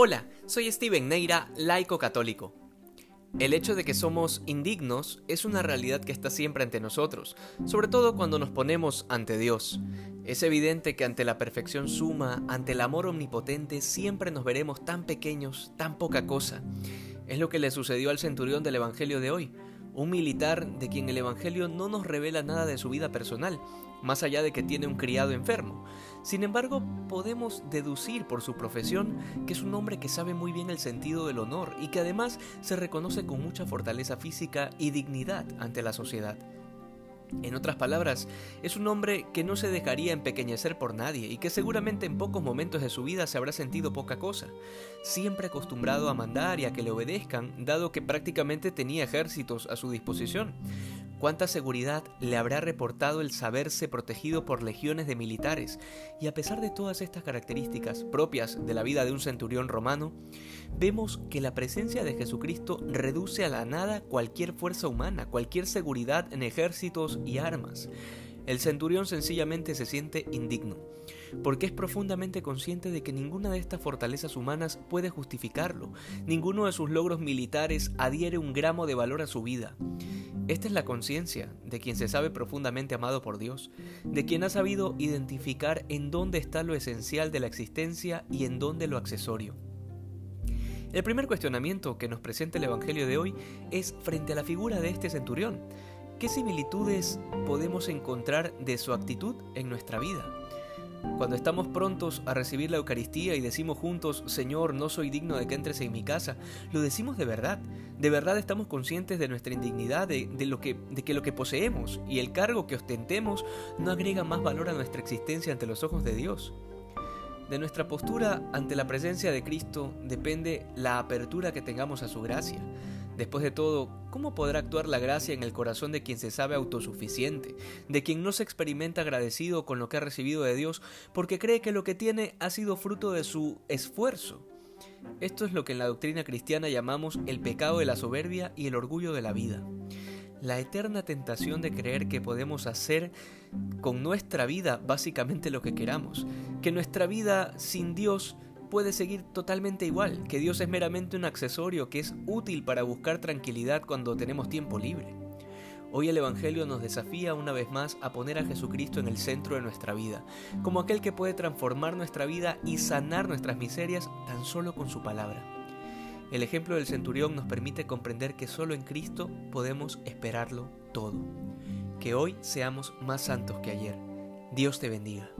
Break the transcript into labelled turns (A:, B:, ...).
A: Hola, soy Steven Neira, laico católico. El hecho de que somos indignos es una realidad que está siempre ante nosotros, sobre todo cuando nos ponemos ante Dios. Es evidente que ante la perfección suma, ante el amor omnipotente, siempre nos veremos tan pequeños, tan poca cosa. Es lo que le sucedió al centurión del Evangelio de hoy, un militar de quien el Evangelio no nos revela nada de su vida personal, más allá de que tiene un criado enfermo. Sin embargo, podemos deducir por su profesión que es un hombre que sabe muy bien el sentido del honor y que además se reconoce con mucha fortaleza física y dignidad ante la sociedad. En otras palabras, es un hombre que no se dejaría empequeñecer por nadie y que seguramente en pocos momentos de su vida se habrá sentido poca cosa, siempre acostumbrado a mandar y a que le obedezcan, dado que prácticamente tenía ejércitos a su disposición. ¿Cuánta seguridad le habrá reportado el saberse protegido por legiones de militares? Y a pesar de todas estas características propias de la vida de un centurión romano, vemos que la presencia de Jesucristo reduce a la nada cualquier fuerza humana, cualquier seguridad en ejércitos y armas. El centurión sencillamente se siente indigno, porque es profundamente consciente de que ninguna de estas fortalezas humanas puede justificarlo, ninguno de sus logros militares adhiere un gramo de valor a su vida. Esta es la conciencia de quien se sabe profundamente amado por Dios, de quien ha sabido identificar en dónde está lo esencial de la existencia y en dónde lo accesorio. El primer cuestionamiento que nos presenta el Evangelio de hoy es frente a la figura de este centurión. ¿Qué similitudes podemos encontrar de su actitud en nuestra vida? Cuando estamos prontos a recibir la Eucaristía y decimos juntos, Señor, no soy digno de que entres en mi casa, lo decimos de verdad. De verdad estamos conscientes de nuestra indignidad, de, lo que, de que lo que poseemos y el cargo que ostentemos no agrega más valor a nuestra existencia ante los ojos de Dios. De nuestra postura ante la presencia de Cristo depende la apertura que tengamos a su gracia. Después de todo, ¿cómo podrá actuar la gracia en el corazón de quien se sabe autosuficiente, de quien no se experimenta agradecido con lo que ha recibido de Dios porque cree que lo que tiene ha sido fruto de su esfuerzo? Esto es lo que en la doctrina cristiana llamamos el pecado de la soberbia y el orgullo de la vida. La eterna tentación de creer que podemos hacer con nuestra vida básicamente lo que queramos, que nuestra vida sin Dios puede seguir totalmente igual, que Dios es meramente un accesorio que es útil para buscar tranquilidad cuando tenemos tiempo libre. Hoy el Evangelio nos desafía una vez más a poner a Jesucristo en el centro de nuestra vida, como aquel que puede transformar nuestra vida y sanar nuestras miserias tan solo con su palabra. El ejemplo del centurión nos permite comprender que solo en Cristo podemos esperarlo todo. Que hoy seamos más santos que ayer. Dios te bendiga.